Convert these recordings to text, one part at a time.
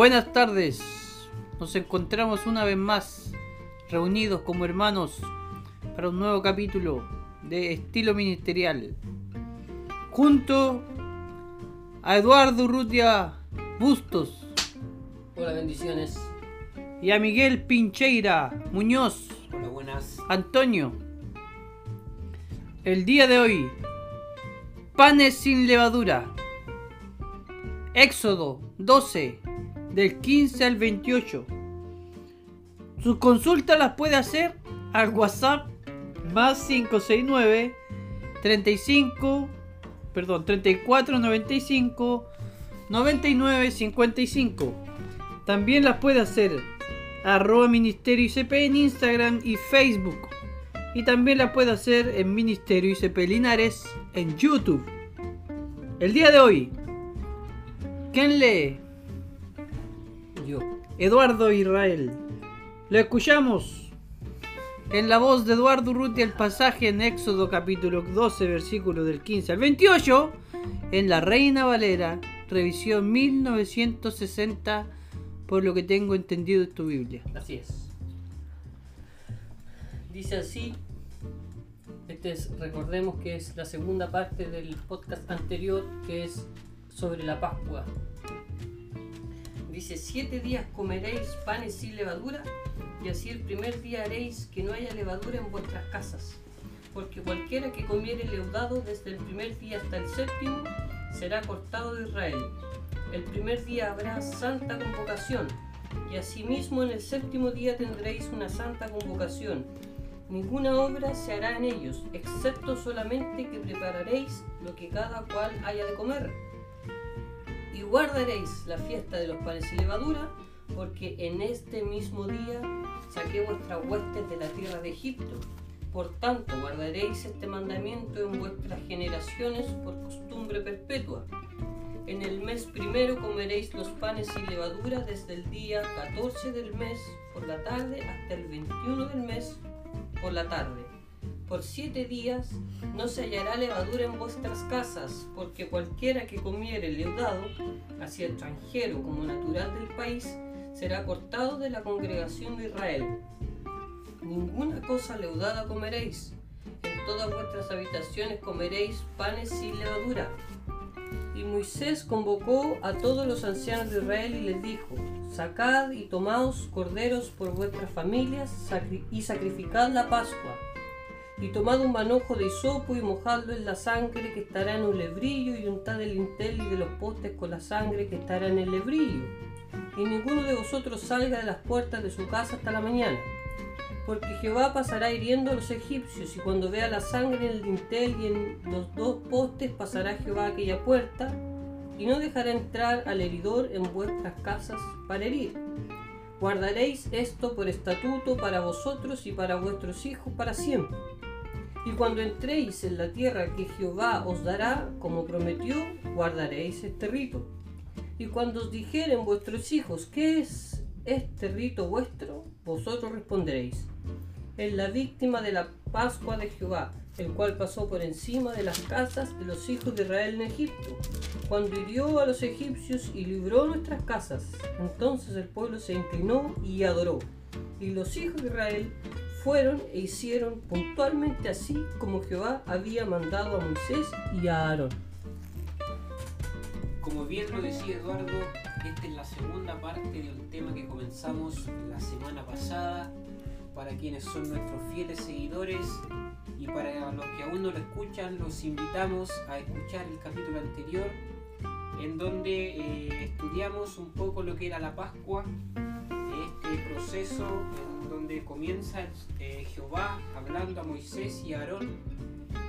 Buenas tardes. Nos encontramos una vez más reunidos como hermanos para un nuevo capítulo de estilo ministerial. Junto a Eduardo Urrutia Bustos Hola, bendiciones. y a Miguel Pincheira Muñoz Hola, buenas. Antonio. El día de hoy, panes sin levadura. Éxodo 12, del 15 al 28. Sus consultas las puede hacer al WhatsApp más 569 35, perdón, 34 95 99 55. También las puede hacer arroba Ministerio ICP en Instagram y Facebook. Y también la puede hacer en Ministerio ICP Linares en YouTube. El día de hoy, ¿quién lee? Eduardo Israel. Lo escuchamos en la voz de Eduardo Urrutia el pasaje en Éxodo capítulo 12 versículo del 15 al 28 en la Reina Valera, revisión 1960 por lo que tengo entendido de tu Biblia. Así es. Dice así. Este es, recordemos que es la segunda parte del podcast anterior, que es sobre la Pascua. Dice, siete días comeréis panes sin levadura, y así el primer día haréis que no haya levadura en vuestras casas. Porque cualquiera que comiere leudado desde el primer día hasta el séptimo, será cortado de Israel. El primer día habrá santa convocación, y asimismo en el séptimo día tendréis una santa convocación. Ninguna obra se hará en ellos, excepto solamente que prepararéis lo que cada cual haya de comer. Y guardaréis la fiesta de los panes sin levadura, porque en este mismo día saqué vuestras huestes de la tierra de Egipto. Por tanto, guardaréis este mandamiento en vuestras generaciones por costumbre perpetua. En el mes primero comeréis los panes sin levadura desde el día 14 del mes por la tarde hasta el 21 del mes por la tarde. Por siete días no se hallará levadura en vuestras casas, porque cualquiera que comiere leudado, así extranjero como natural del país, será cortado de la congregación de Israel. Ninguna cosa leudada comeréis. En todas vuestras habitaciones comeréis panes sin levadura. Y Moisés convocó a todos los ancianos de Israel y les dijo, Sacad y tomaos corderos por vuestras familias y sacrificad la Pascua. Y tomad un manojo de hisopo y mojadlo en la sangre que estará en un lebrillo y untad el lintel y de los postes con la sangre que estará en el lebrillo. Y ninguno de vosotros salga de las puertas de su casa hasta la mañana. Porque Jehová pasará hiriendo a los egipcios, y cuando vea la sangre en el dintel y en los dos postes, pasará Jehová aquella puerta, y no dejará entrar al heridor en vuestras casas para herir. Guardaréis esto por estatuto para vosotros y para vuestros hijos para siempre. Y cuando entréis en la tierra que Jehová os dará, como prometió, guardaréis este rito. Y cuando os dijeren vuestros hijos, ¿qué es este rito vuestro? Vosotros responderéis, es la víctima de la Pascua de Jehová, el cual pasó por encima de las casas de los hijos de Israel en Egipto, cuando hirió a los egipcios y libró nuestras casas. Entonces el pueblo se inclinó y adoró. Y los hijos de Israel fueron e hicieron puntualmente así como Jehová había mandado a Moisés y a Aarón. Como bien lo decía Eduardo, esta es la segunda parte de un tema que comenzamos la semana pasada. Para quienes son nuestros fieles seguidores y para los que aún no lo escuchan, los invitamos a escuchar el capítulo anterior, en donde eh, estudiamos un poco lo que era la Pascua, este proceso en comienza eh, Jehová hablando a Moisés y a Aarón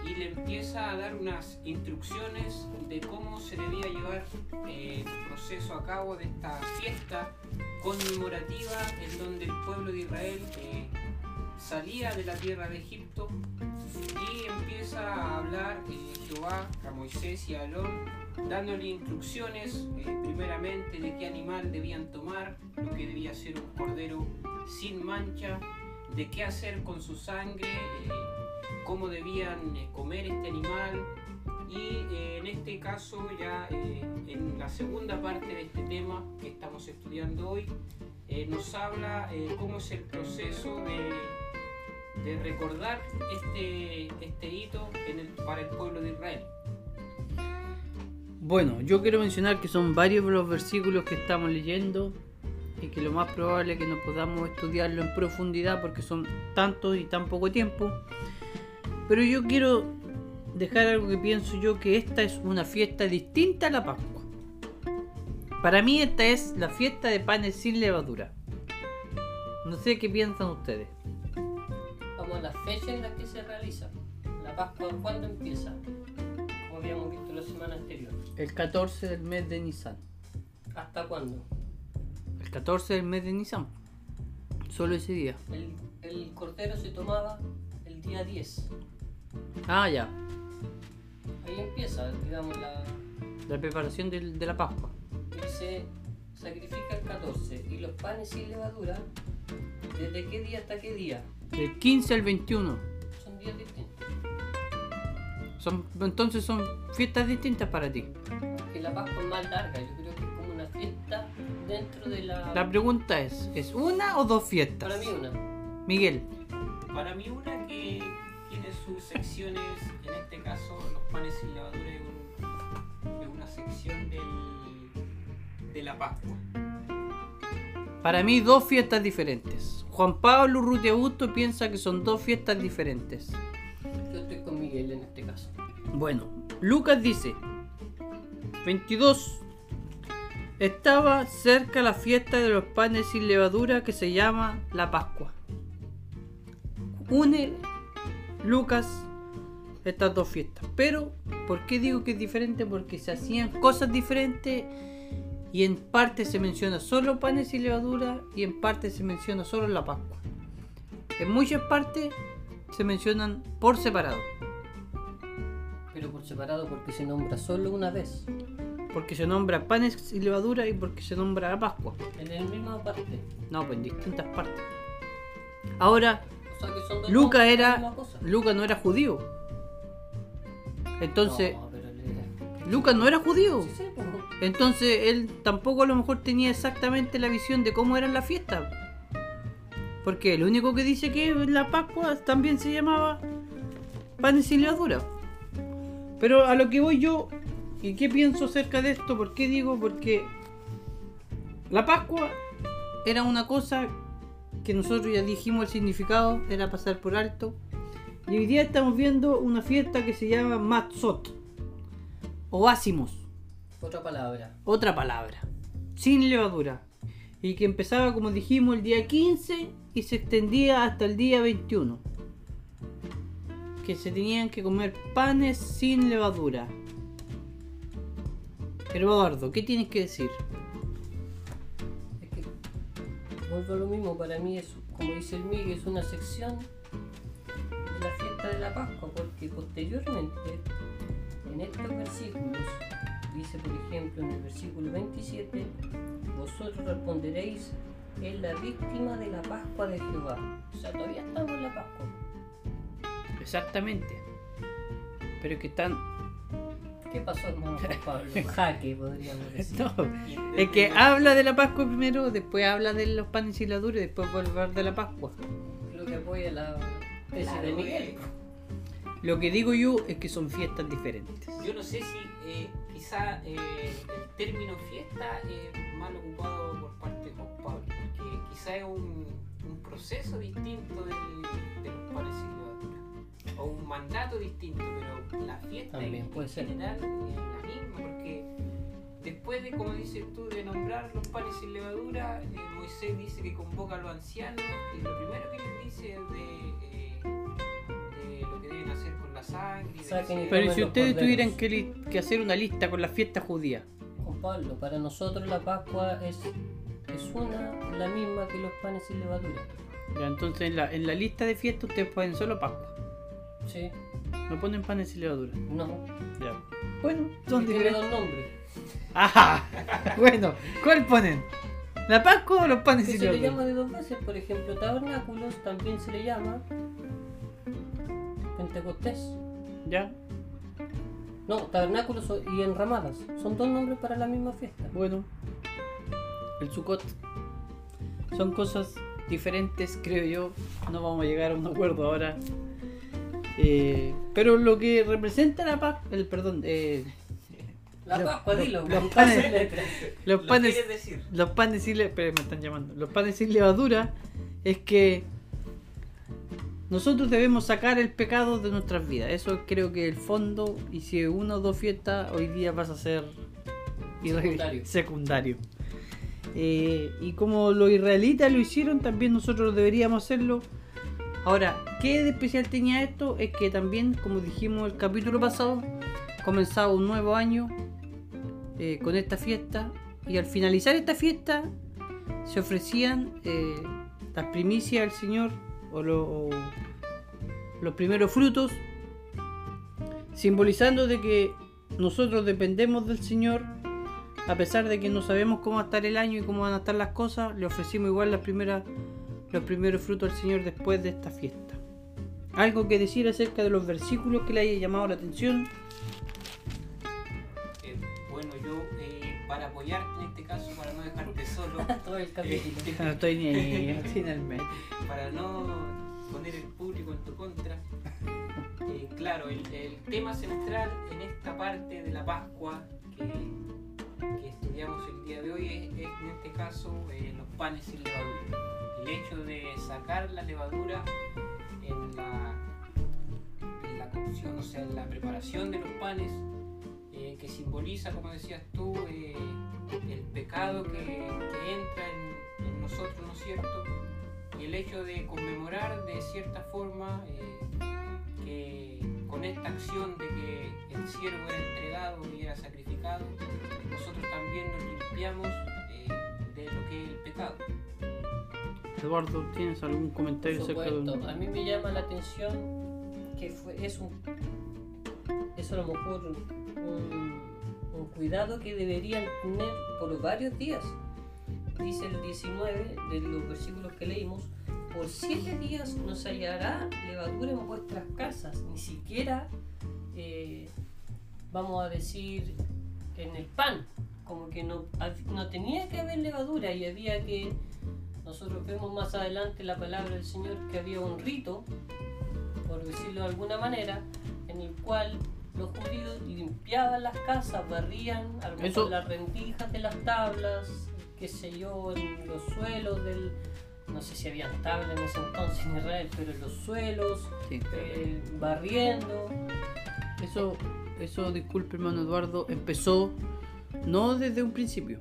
y le empieza a dar unas instrucciones de cómo se debía llevar eh, el proceso a cabo de esta fiesta conmemorativa en donde el pueblo de Israel eh, salía de la tierra de Egipto y empieza a hablar eh, Jehová a Moisés y a Aarón dándole instrucciones eh, primeramente de qué animal debían tomar, lo que debía ser un cordero sin mancha, de qué hacer con su sangre. eh, cómo debían eh, comer este animal y eh, en este caso ya eh, en la segunda parte de este tema que estamos estudiando hoy nos habla cómo es el proceso de, de recordar este, este hito para el pueblo de Israel. Bueno, yo quiero mencionar que son varios los versículos que estamos leyendo y que lo más probable es que no podamos estudiarlo en profundidad porque son tantos y tan poco tiempo. Pero yo quiero dejar algo que pienso yo que esta es una fiesta distinta a la Pascua. Para mí esta es la fiesta de panes sin levadura. No sé qué piensan ustedes. Vamos a la fecha en la que se realiza. La Pascua, ¿cuándo empieza? Como habíamos visto la semana anterior. El 14 del mes de Nisan. ¿Hasta cuándo? El 14 del mes de Nisan. Solo ese día. El, el cordero se tomaba el día 10. Ah, ya. Ahí empieza, digamos, la, La preparación de la Pascua. y se sacrifica el 14. Y los panes sin levadura, ¿desde qué día hasta qué día? Del 15 al 21. Son días distintos. Son, entonces son fiestas distintas para ti. Que la Pascua es más larga, yo creo que es como una fiesta dentro de la... La pregunta es, ¿es una o dos fiestas? Para mí una. Miguel, Para mí una que tiene sus secciones, en este caso los panes sin levadura es, un- es una sección del- de la Pascua. Para mí dos fiestas diferentes. Juan Pablo Ruti Augusto piensa que son dos fiestas diferentes. Yo estoy con Miguel en este caso. Bueno, Lucas dice, 22. Estaba cerca la fiesta de los panes sin levadura que se llama la Pascua. Une Lucas estas dos fiestas. Pero, ¿por qué digo que es diferente? Porque se hacían cosas diferentes y en parte se menciona solo panes sin levadura y en parte se menciona solo la Pascua. En muchas partes se mencionan por separado. Pero por separado porque se nombra solo una vez. Porque se nombra panes y levadura y porque se nombra la Pascua. En el misma parte. No, pues en distintas partes. Ahora, O sea que son dos Luca la era. Luca no era judío. Entonces, No, pero era- Luca no era judío. Sí, sí. Entonces, él tampoco a lo mejor tenía exactamente la visión de cómo eran las fiestas. Porque lo único que dice que la Pascua también se llamaba sin levadura. Pero a lo que voy yo, ¿y qué pienso acerca de esto? ¿Por qué digo? Porque la Pascua era una cosa que nosotros ya dijimos el significado, era pasar por alto. Y hoy día estamos viendo una fiesta que se llama Matzot o Ácimos Otra palabra. otra palabra, sin levadura, y que empezaba como dijimos el día 15 y se extendía hasta el día 21. Que se tenían que comer panes sin levadura. Pero Eduardo, ¿qué tienes que decir? Es que vuelvo a lo mismo, para mí es, como dice el Miguel, es una sección de la fiesta de la Pascua, porque posteriormente, en estos versículos, dice por ejemplo en el versículo 27, vosotros responderéis, es la víctima de la Pascua de Jehová. O sea, todavía estamos en la Pascua. Exactamente. Pero que están... ¿Qué pasó, hermano Pablo? Jaque, podríamos decir. No, Y es que habla de la Pascua primero, después habla de los panes sin levadura y después vuelve a hablar de la Pascua. Lo que apoya la tesis Claro, de Miguel. Lo que digo yo es que son fiestas diferentes. Yo no sé si eh, quizá eh, el término fiesta es mal ocupado por parte de Juan Pablo, porque quizá es un, un proceso distinto del- de los panes sin levadura, o un mandato distinto, pero la fiesta También en, puede en ser. general es la misma, porque después de, como dices tú, de nombrar los panes sin levadura, eh, Moisés dice que convoca a los ancianos y lo primero que les dice es de, la sangre. Saquen y Pero ¿y Comen si ustedes tuvieran que, que hacer una lista con las fiestas judías, Juan Pablo, para nosotros la Pascua es, es una, la misma que los panes sin levadura. ya, entonces en la, en la lista de fiestas ustedes ponen solo Pascua. Sí, No ponen panes sin levadura. no. Ya. Bueno, son Y tiene diferentes. dos nombres. Ajá. Bueno, ¿cuál ponen? ¿La Pascua o los panes Que sin se le levadura? llama de dos veces, por ejemplo, tabernáculos también se le llama Pentecostés. ¿Ya? No, tabernáculos y enramadas. Son dos nombres para la misma fiesta. Bueno, el Sukkot. Son cosas diferentes, creo yo. No vamos a llegar a un acuerdo ahora. Eh, pero lo que representa la paz, el perdón, eh, La Los- Pascua, los- dilo. los con panes- los ¿Lo panes, decir? los panes sin le- me están llamando. Los panes sin levadura es que nosotros debemos sacar el pecado de nuestras vidas. Eso creo que el fondo. Y si una o dos fiestas, hoy día vas a ser secundario. Eh, y como los israelitas lo hicieron, también nosotros deberíamos hacerlo. Ahora, ¿qué de especial tenía esto? Es que también, como dijimos el capítulo pasado, comenzaba un nuevo año eh, con esta fiesta. Y al finalizar esta fiesta, se ofrecían eh, las primicias al Señor o, lo- o los primeros frutos, simbolizando de que nosotros dependemos del Señor, a pesar de que no sabemos cómo va a estar el año y cómo van a estar las cosas, le ofrecimos igual las primeras, los primeros frutos al Señor después de esta fiesta. Algo que decir acerca de los versículos que le haya llamado la atención. Para apoyarte en este caso, para no dejarte solo, Todo el capítulo. eh, No estoy ni ahí, medio. para no poner el público en tu contra, eh, claro, el, el tema central en esta parte de la Pascua que, que estudiamos el día de hoy es, es, en este caso eh, los panes sin levadura. El hecho de sacar la levadura en la, en la cocción, o sea, en la preparación de los panes, eh, que simboliza, como decías tú, eh, el pecado que, que entra en, en nosotros, ¿no es cierto? y el hecho de conmemorar de cierta forma eh, que con esta acción de que el siervo era entregado y era sacrificado, nosotros también nos limpiamos eh, de lo que es el pecado. Eduardo, ¿tienes algún comentario Por acerca de a mí me llama la atención que fue, es un a lo mejor un, un cuidado que deberían tener por varios días. Dice el 19 de los versículos que leímos, por siete días no se hallará levadura en vuestras casas, ni siquiera eh, vamos a decir en el pan, como que no, no tenía que haber levadura y había que nosotros vemos más adelante la palabra del Señor que había un rito, por decirlo de alguna manera, en el cual los judíos limpiaban las casas, barrían a lo mejor Eso- las rendijas de las tablas, qué sé yo, en los suelos del... No sé si habían tablas en ese entonces en Israel, pero en los suelos, Sí. eh, barriendo. Eso, eso, disculpe hermano Eduardo, empezó no desde un principio.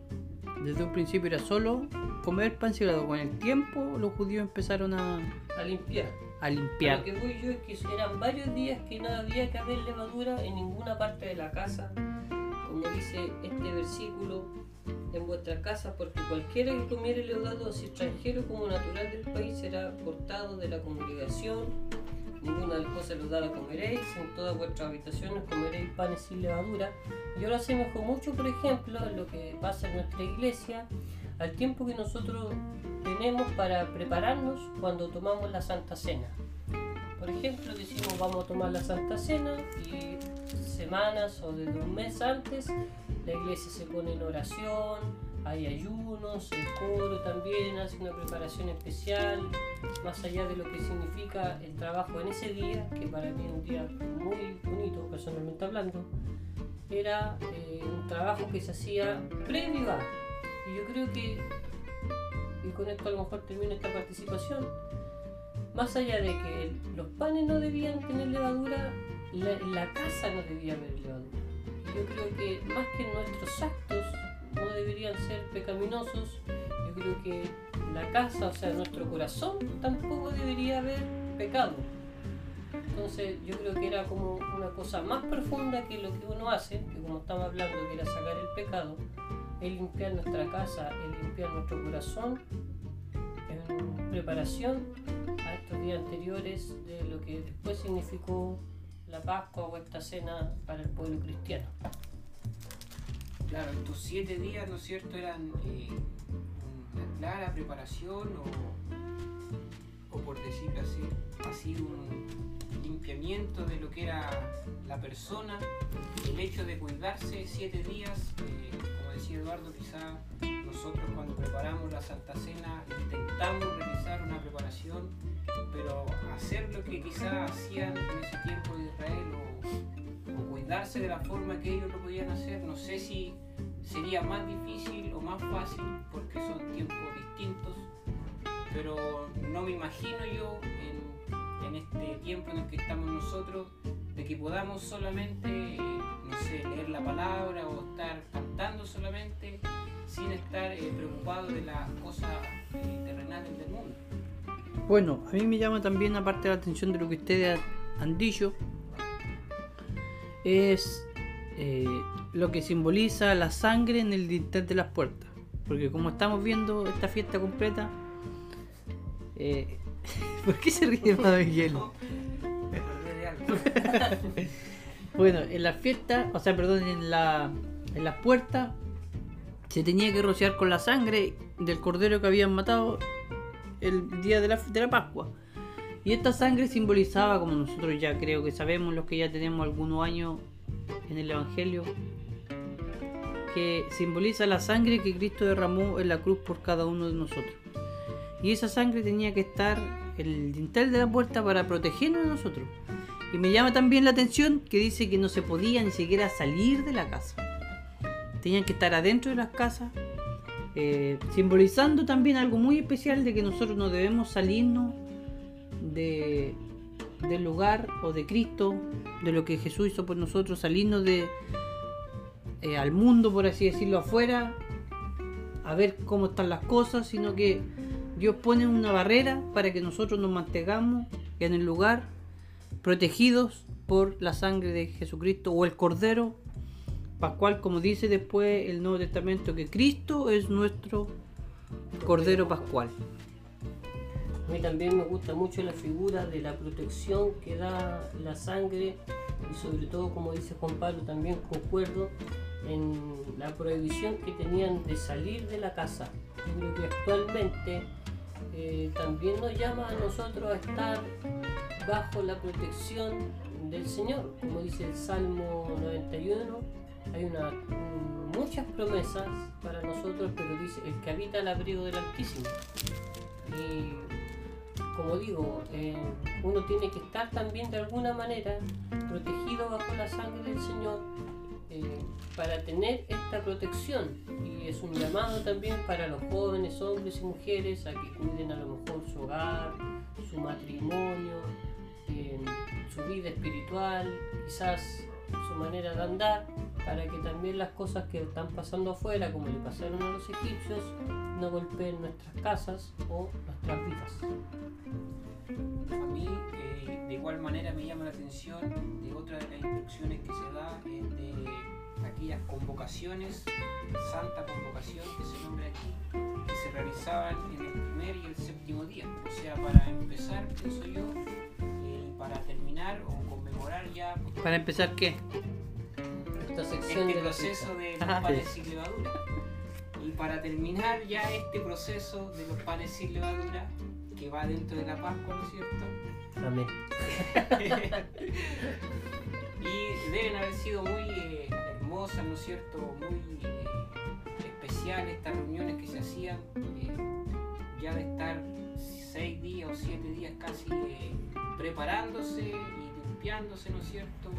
Desde un principio era solo comer pan sagrado. Con el tiempo los judíos empezaron a, a limpiar. A limpiar. Lo que voy yo es que eran varios días que no había que haber levadura en ninguna parte de la casa, como dice este versículo, en vuestra casa, porque cualquiera que comiere leudado, así extranjero como natural del país, será cortado de la congregación. Ninguna de las cosas leudada comeréis, en todas vuestras habitaciones comeréis panes sin levadura. Yo lo asemejo mucho, por ejemplo, en lo que pasa en nuestra iglesia, al tiempo que nosotros tenemos para prepararnos cuando tomamos la Santa Cena. Por ejemplo, decimos vamos a tomar la Santa Cena y semanas o desde un mes antes la iglesia se pone en oración, hay ayunos, el coro también hace una preparación especial, más allá de lo que significa el trabajo en ese día, que para mí es un día muy bonito personalmente hablando, era eh, un trabajo que se hacía previo a. Y yo creo que, y con esto a lo mejor termino esta participación, más allá de que los panes no debían tener levadura, la, la casa no debía haber levadura. Yo creo que más que nuestros actos no deberían ser pecaminosos, yo creo que la casa, o sea, nuestro corazón tampoco debería haber pecado. Entonces yo creo que era como una cosa más profunda que lo que uno hace, que como estamos hablando que era sacar el pecado, es limpiar nuestra casa, es limpiar nuestro corazón en preparación a estos días anteriores de lo que después significó la Pascua o esta cena para el pueblo cristiano. Claro, estos siete días, ¿no es cierto?, eran eh, una clara preparación o, o por decirlo así, sido un, limpiamiento de lo que era la persona, el hecho de cuidarse siete días, eh, Eduardo, quizá nosotros cuando preparamos la Santa Cena intentamos realizar una preparación, pero hacer lo que quizá hacían en ese tiempo de Israel o, o cuidarse de la forma que ellos lo podían hacer, no sé si sería más difícil o más fácil porque son tiempos distintos, pero no me imagino yo en, en este tiempo en el que estamos nosotros de que podamos solamente, no sé, leer la palabra o estar cantando solamente sin estar eh, preocupados de las cosas eh, terrenales del mundo. Bueno, a mí me llama también, aparte de la atención de lo que ustedes han dicho, es eh, lo que simboliza la sangre en el dintel de las puertas. Porque como estamos viendo esta fiesta completa, eh, ¿por qué se ríe Padre Miguel? Bueno, en la fiesta, o sea, perdón, en, la, las puertas se tenía que rociar con la sangre del cordero que habían matado el día de la, de la Pascua. Y esta sangre simbolizaba, como nosotros ya creo que sabemos, los que ya tenemos algunos años en el Evangelio, que simboliza la sangre que Cristo derramó en la cruz por cada uno de nosotros. Y esa sangre tenía que estar en el dintel de la puerta para protegernos de nosotros. Y me llama también la atención que dice que no se podía ni siquiera salir de la casa. Tenían que estar adentro de las casas, eh, simbolizando también algo muy especial de que nosotros no debemos salirnos de, del lugar o de Cristo, de lo que Jesús hizo por nosotros, salirnos de eh, al mundo, por así decirlo, afuera, a ver cómo están las cosas, sino que Dios pone una barrera para que nosotros nos mantengamos en el lugar protegidos por la sangre de Jesucristo o el Cordero Pascual, como dice después el Nuevo Testamento, que Cristo es nuestro Cordero Pascual. A mí también me gusta mucho la figura de la protección que da la sangre y sobre todo, como dice Juan Pablo, también concuerdo en la prohibición que tenían de salir de la casa. Yo creo que actualmente eh, también nos llama a nosotros a estar bajo la protección del Señor, como dice el Salmo 91. Hay una, muchas promesas para nosotros, pero dice el que habita el abrigo del Altísimo. Y como digo, eh, uno tiene que estar también de alguna manera protegido bajo la sangre del Señor eh, para tener esta protección. Y es un llamado también para los jóvenes, hombres y mujeres, a que cuiden a lo mejor su hogar, su matrimonio, eh, su vida espiritual, quizás su manera de andar, para que también las cosas que están pasando afuera, como le pasaron a los egipcios, no golpeen nuestras casas o nuestras vidas. Eh, de igual manera, me llama la atención de otra de las instrucciones que se da es de aquellas convocaciones, santa convocación que se nombra aquí, que se realizaban en el primer y el séptimo día. O sea, para empezar, pienso yo, y para terminar o conmemorar ya Para empezar, ¿qué? Esta sección este de proceso de los Ajá. panes sin levadura. Y para terminar ya este proceso de los panes sin levadura, que va dentro de la Pascua, ¿no es cierto? Amén. y deben haber sido muy eh, hermosas, ¿no es cierto? Muy eh, especiales estas reuniones que se hacían, eh, ya de estar seis días o siete días casi eh, preparándose y limpiándose, ¿no es cierto?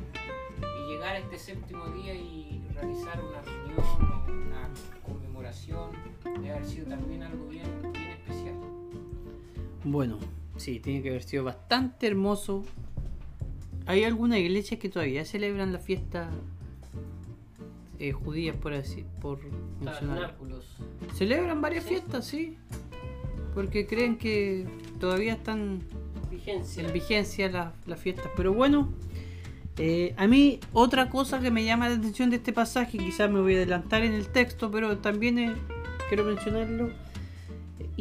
Y llegar a este séptimo día y realizar una reunión o una conmemoración, debe haber sido también algo bien, bien especial. Bueno, sí, tiene que haber sido bastante hermoso. Hay algunas iglesias que todavía celebran la fiesta eh, judías, por así, por mencionar. Celebran varias fiestas, sí. Porque creen que todavía están Vigencia. en vigencia las, las fiestas. Pero bueno, eh, a mí otra cosa que me llama la atención de este pasaje, quizás me voy a adelantar en el texto, pero también eh, quiero mencionarlo.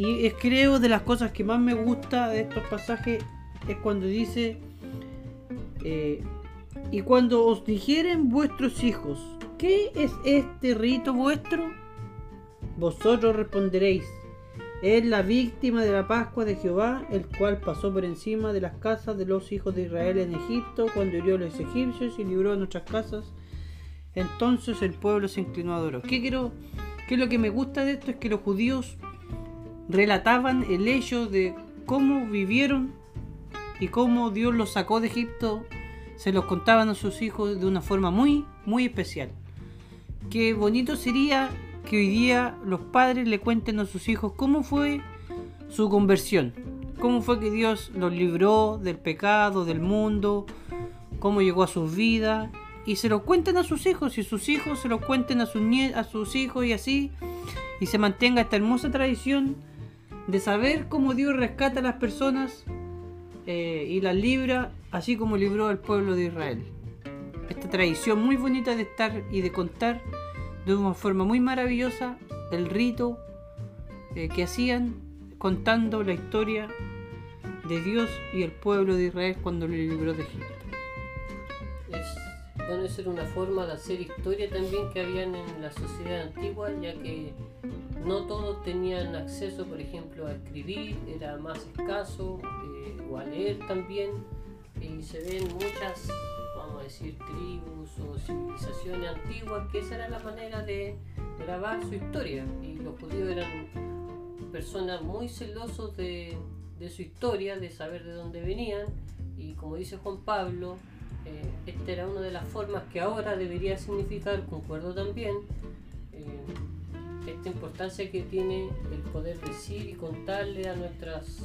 Y creo de las cosas que más me gusta de estos pasajes es cuando dice, eh, y cuando os dijeren vuestros hijos, ¿qué es este rito vuestro? Vosotros responderéis, es la víctima de la Pascua de Jehová, el cual pasó por encima de las casas de los hijos de Israel en Egipto, cuando hirió a los egipcios y libró a nuestras casas. Entonces el pueblo se inclinó a adorar. ¿Qué quiero? ¿Qué es lo que me gusta de esto? Es que los judíos relataban el hecho de cómo vivieron y cómo Dios los sacó de Egipto. Se los contaban a sus hijos de una forma muy, muy especial. Qué bonito sería que hoy día los padres le cuenten a sus hijos cómo fue su conversión, cómo fue que Dios los libró del pecado, del mundo, cómo llegó a sus vidas y se lo cuenten a sus hijos y sus hijos se lo cuenten a sus, a sus hijos y así y se mantenga esta hermosa tradición de saber cómo Dios rescata a las personas eh, y las libra así como libró al pueblo de Israel. Esta tradición muy bonita de estar y de contar de una forma muy maravillosa el rito eh, que hacían contando la historia de Dios y el pueblo de Israel cuando lo libró de Egipto. Es, puede ser una forma de hacer historia también que habían en la sociedad antigua, ya que no todos tenían acceso, por ejemplo, a escribir, era más escaso, eh, o a leer también, y se ven muchas vamos a decir, tribus o civilizaciones antiguas, que esa era la manera de grabar su historia. Y los judíos eran personas muy celosos de, su historia, de saber de dónde venían. Y como dice Juan Pablo, eh, esta era una de las formas que ahora debería significar, concuerdo también, eh, esta importancia que tiene el poder decir y contarle a nuestras,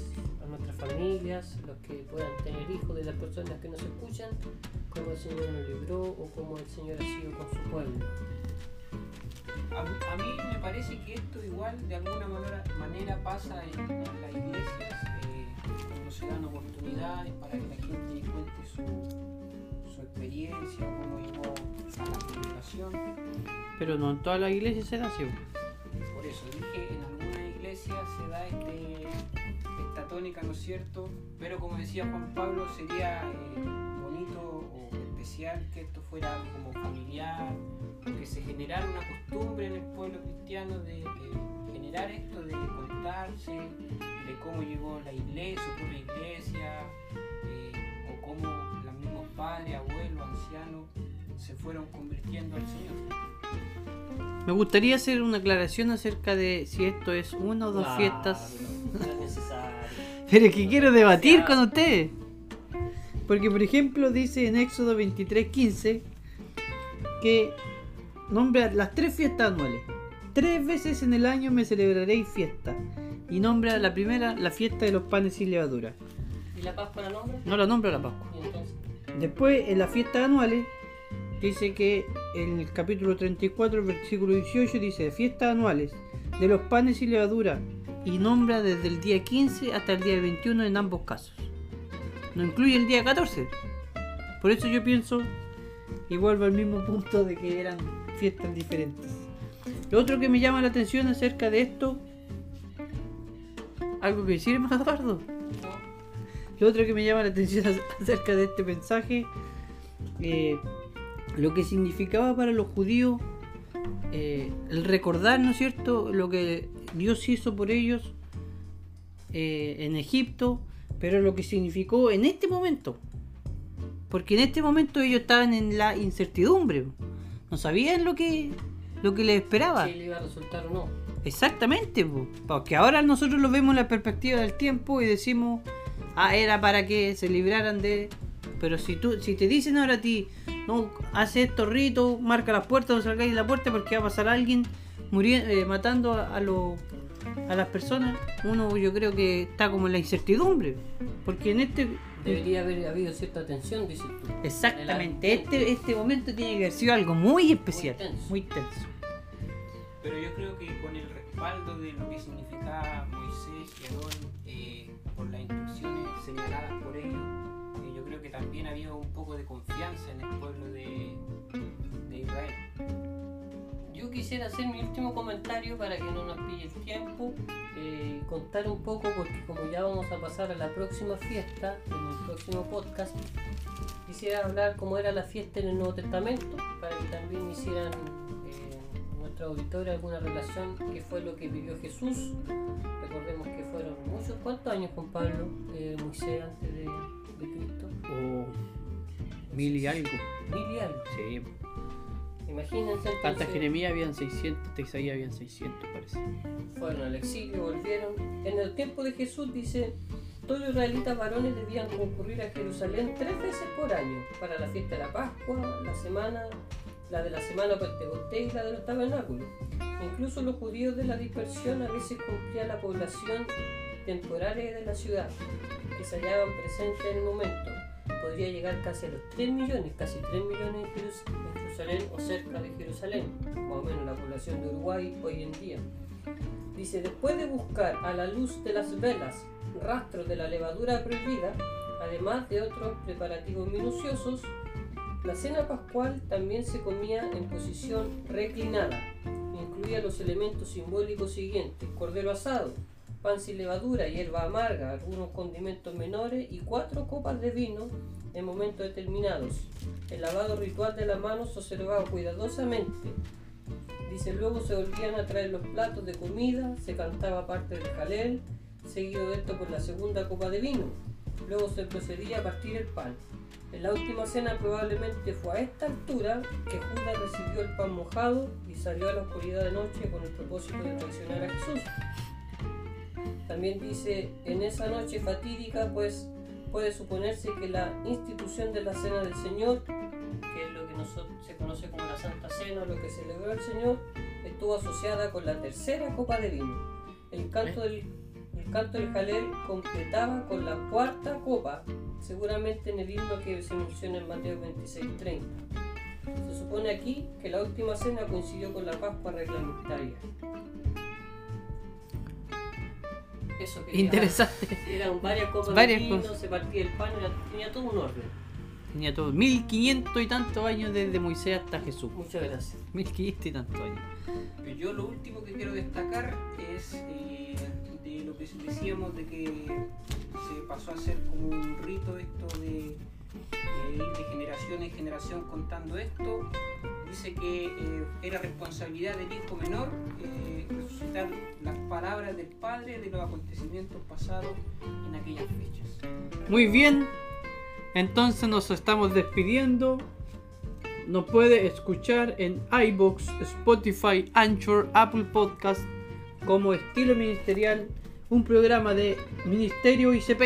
a nuestras familias, los que puedan tener hijos de las personas que nos escuchan, cómo el Señor nos libró o cómo el Señor ha sido con su pueblo. A, mí me parece que esto igual de alguna manera, manera pasa en, las iglesias, eh, cuando se dan oportunidades para que la gente cuente su, su experiencia, cómo llegó a la congregación. Pero no en todas las iglesias se da así. Por eso dije, en algunas iglesias se da este, esta tónica, ¿no es cierto? Pero como decía Juan Pablo, sería... Eh, que esto fuera como familiar, que se generara una costumbre en el pueblo cristiano de, generar esto, de contarse, de cómo llegó la iglesia, su propia iglesia, se fueron convirtiendo al Señor. Me gustaría hacer una aclaración acerca de si esto es una o dos fiestas. Pero es que quiero debatir con ustedes. Porque, por ejemplo, dice en Éxodo 23:15 que nombra las tres fiestas anuales. Tres veces en el año me celebraréis fiesta. Y nombra la primera, la fiesta de los panes sin levadura. ¿Y la Pascua la nombra? No la nombra la Pascua. Después, en las fiestas anuales, dice que en el capítulo 34, versículo 18, dice fiestas anuales de los panes sin levadura. Y nombra desde el día 15 hasta el día 21 en ambos casos no incluye el día 14. Por eso yo pienso y vuelvo al mismo punto de que eran fiestas diferentes. Lo otro que me llama la atención acerca de esto, algo que decir más Eduardo. Lo otro que me llama la atención acerca de este mensaje, eh, lo que significaba para los judíos eh, el recordar, ¿no es cierto?, lo que Dios hizo por ellos eh, en Egipto pero lo que significó en este momento. Porque en este momento ellos estaban en la incertidumbre. No sabían lo que, lo que les esperaba. Si le iba a resultar o no. Exactamente, porque ahora nosotros lo vemos en la perspectiva del tiempo y decimos, ah, era para que se libraran de... Pero si tú, si te dicen ahora a ti, no, hace estos ritos, marca las puertas, no salgáis de la puerta porque va a pasar alguien muriendo, eh, matando a los a las personas, uno yo creo que está como en la incertidumbre. Porque en este. Debería haber habido cierta tensión, dices tú. Exactamente. Este, este momento tiene que haber sido algo muy especial. Muy tenso. Pero yo creo que con el respaldo de lo que significaba Moisés y Aarón, eh, por las instrucciones señaladas por ellos, creo que también había un poco de confianza en el pueblo de, de Israel quisiera hacer mi último comentario para que no nos pille el tiempo, eh, contar un poco, porque como ya vamos a pasar a la próxima fiesta, en el próximo podcast, quisiera hablar cómo era la fiesta en el Nuevo Testamento, para que también hicieran eh, nuestros auditores alguna relación que fue lo que vivió Jesús. Recordemos que fueron muchos, ¿cuántos años Juan Pablo, eh, Moisés antes de, de Cristo? O mil y algo. Mil y algo. Sí. Imagínense Hasta entonces, Jeremías habían 600, hasta Isaías habían 600 parece. fueron al exilio, volvieron. En el tiempo de Jesús dice, todos los israelitas varones debían concurrir a Jerusalén tres veces por año para la fiesta de la Pascua, la semana, la de la semana Pentecostés y la de los tabernáculos. Incluso los judíos de la dispersión a veces cumplían la población temporaria de la ciudad, que se hallaban presentes en el momento. Podría llegar casi a los 3 millones, casi 3 millones en Jerusalén o cerca de Jerusalén, más o menos la población de Uruguay hoy en día. Dice, después de buscar a la luz de las velas rastros de la levadura prohibida, además de otros preparativos minuciosos, la cena pascual también se comía en posición reclinada. Incluía los elementos simbólicos siguientes, cordero asado, pan sin levadura, hierba amarga, algunos condimentos menores y cuatro copas de vino en momentos determinados. El lavado ritual de la mano se observaba cuidadosamente. Dice, luego se volvían a traer los platos de comida, se cantaba parte del jalel, seguido de esto por la segunda copa de vino. Luego se procedía a partir el pan. En la última cena probablemente fue a esta altura que Judas recibió el pan mojado y salió a la oscuridad de noche con el propósito de traicionar a Jesús. También dice, en esa noche fatídica, pues puede suponerse que la institución de la Cena del Señor, que es lo que nosotros, se conoce como la Santa Cena, lo que celebró el Señor, estuvo asociada con la tercera copa de vino. El canto del, el canto del Jalel completaba con la cuarta copa, seguramente en el himno que se menciona en Mateo 26:30. Se supone aquí que la última cena coincidió con la Pascua reglamentaria. Eso quería- Interesante. Eran varias copas Varias de vino, cosas. se partía el pan, era- tenía todo un orden. Tenía todo. 1500 y tantos años desde Moisés hasta Jesús. Muchas gracias. 1500 y tantos años. Yo lo último que quiero destacar es eh, de lo que decíamos de que se pasó a ser como un rito esto de, eh, ir de generación en generación contando esto. Dice que eh, era responsabilidad del hijo menor eh, resucitar las palabras del padre de los acontecimientos pasados en aquellas fechas. Muy bien. Entonces nos estamos despidiendo. Nos puede escuchar en iBox, Spotify, Anchor, Apple Podcast como Estilo Ministerial, un programa de Ministerio ICP.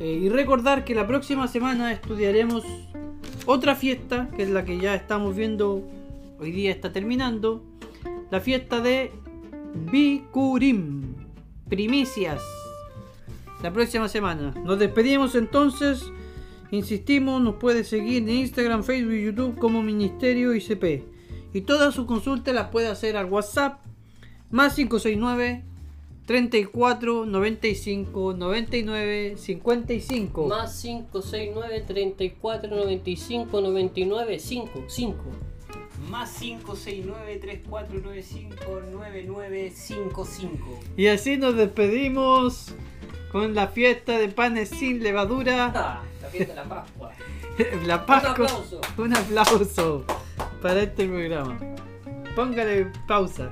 Eh, y recordar que la próxima semana estudiaremos otra fiesta, que es la que ya estamos viendo, hoy día está terminando, la fiesta de Bikurim, primicias la próxima semana. Nos despedimos entonces. Insistimos, nos puede seguir en Instagram, Facebook y YouTube como Ministerio ICP. Y todas sus consultas las puede hacer al WhatsApp más 569 34 95 99 55. Más 569 34 95 99 5 5. Más 569-3495-9955. Y así nos despedimos con la fiesta de panes sin levadura. Ah, la fiesta de la Pascua. La Un Pascua. aplauso. Un aplauso para este programa. Póngale pausa.